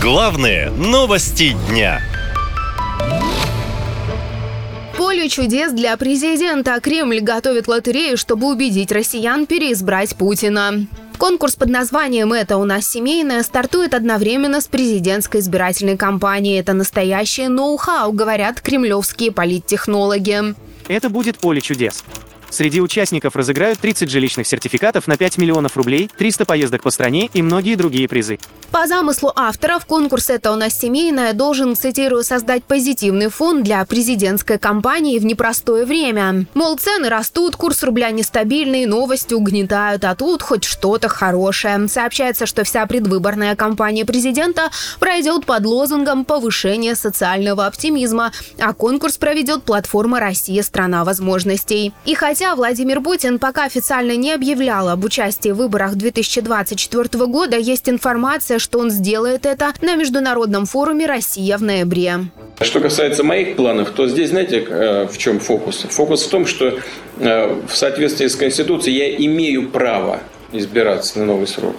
Главные новости дня. Поле чудес для президента. Кремль готовит лотерею, чтобы убедить россиян переизбрать Путина. Конкурс под названием «Это у нас семейное» стартует одновременно с президентской избирательной кампанией. Это настоящее ноу-хау, говорят кремлевские политтехнологи. Это будет поле чудес. Среди участников разыграют 30 жилищных сертификатов на 5 миллионов рублей, 300 поездок по стране и многие другие призы. По замыслу авторов, конкурс «Это у нас семейное» должен, цитирую, создать позитивный фон для президентской кампании в непростое время. Мол, цены растут, курс рубля нестабильный, новости угнетают, а тут хоть что-то хорошее. Сообщается, что вся предвыборная кампания президента пройдет под лозунгом повышения социального оптимизма, а конкурс проведет платформа «Россия – страна возможностей». И хотя Хотя Владимир Путин пока официально не объявлял об участии в выборах 2024 года, есть информация, что он сделает это на международном форуме «Россия» в ноябре. Что касается моих планов, то здесь, знаете, э, в чем фокус? Фокус в том, что э, в соответствии с Конституцией я имею право избираться на новый срок.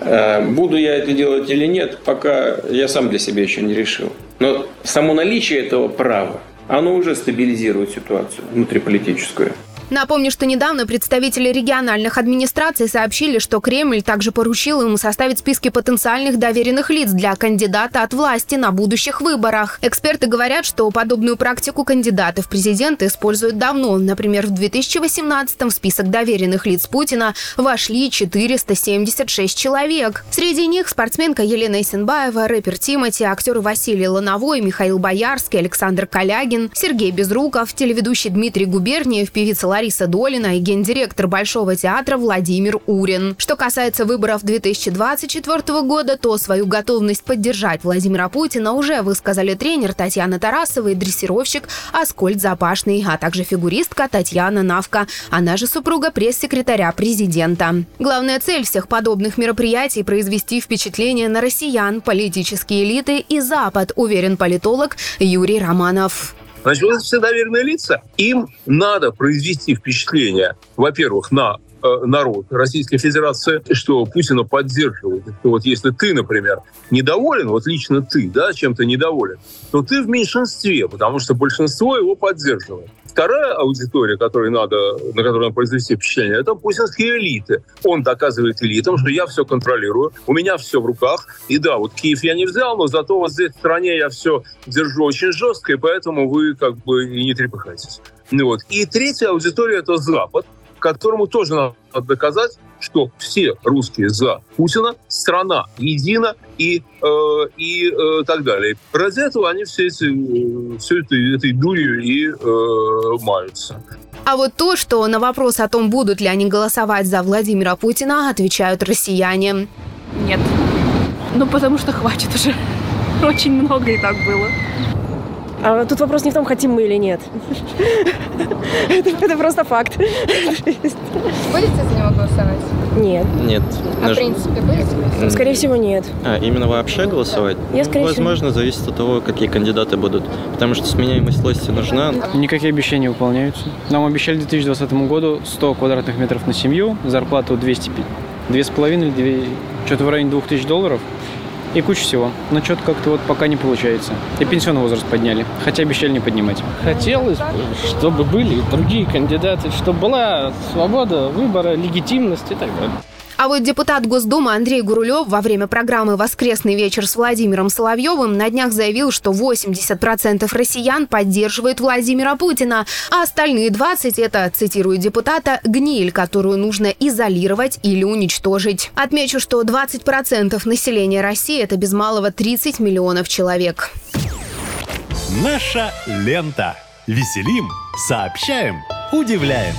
Э, буду я это делать или нет, пока я сам для себя еще не решил. Но само наличие этого права, оно уже стабилизирует ситуацию внутриполитическую. Напомню, что недавно представители региональных администраций сообщили, что Кремль также поручил ему составить списки потенциальных доверенных лиц для кандидата от власти на будущих выборах. Эксперты говорят, что подобную практику кандидаты в президенты используют давно. Например, в 2018 в список доверенных лиц Путина вошли 476 человек. Среди них спортсменка Елена Исенбаева, рэпер Тимати, актер Василий Лановой, Михаил Боярский, Александр Калягин, Сергей Безруков, телеведущий Дмитрий Губерниев, певица Лариса Долина и гендиректор Большого театра Владимир Урин. Что касается выборов 2024 года, то свою готовность поддержать Владимира Путина уже высказали тренер Татьяна Тарасова и дрессировщик Аскольд Запашный, а также фигуристка Татьяна Навка, она же супруга пресс-секретаря президента. Главная цель всех подобных мероприятий – произвести впечатление на россиян, политические элиты и Запад, уверен политолог Юрий Романов. Значит, вот все доверенные лица, им надо произвести впечатление, во-первых, на э, народ Российской Федерации, что Путина поддерживает. Вот если ты, например, недоволен, вот лично ты, да, чем-то недоволен, то ты в меньшинстве, потому что большинство его поддерживает. Вторая аудитория, которой надо, на которую надо произвести впечатление, это путинские элиты. Он доказывает элитам, что я все контролирую, у меня все в руках. И да, вот Киев я не взял, но зато вот здесь в стране я все держу очень жестко, и поэтому вы как бы и не трепыхайтесь. Ну вот. И третья аудитория – это Запад, которому тоже надо доказать, что все русские за Путина, страна едина и, э, и э, так далее. Ради этого они все, эти, э, все это, этой дурью и э, маются. А вот то, что на вопрос о том, будут ли они голосовать за Владимира Путина, отвечают россияне. Нет. Ну, потому что хватит уже. Очень много и так было. А тут вопрос не в том, хотим мы или нет. это, это просто факт. Будете за него голосовать? Нет. Нет. А в принципе будете? Скорее всего, нет. А, именно вообще голосовать? Я, скорее Возможно, зависит от того, какие кандидаты будут. Потому что сменяемость власти нужна. Никакие обещания не выполняются. Нам обещали к 2020 году 100 квадратных метров на семью, зарплату 200, 2,5 или 2, что-то в районе 2000 долларов и куча всего. Но что-то как-то вот пока не получается. И пенсионный возраст подняли, хотя обещали не поднимать. Хотелось бы, чтобы были другие кандидаты, чтобы была свобода выбора, легитимность и так далее. А вот депутат Госдумы Андрей Гурулев во время программы «Воскресный вечер» с Владимиром Соловьевым на днях заявил, что 80% россиян поддерживают Владимира Путина, а остальные 20% – это, цитирую депутата, «гниль, которую нужно изолировать или уничтожить». Отмечу, что 20% населения России – это без малого 30 миллионов человек. Наша лента. Веселим, сообщаем, удивляем.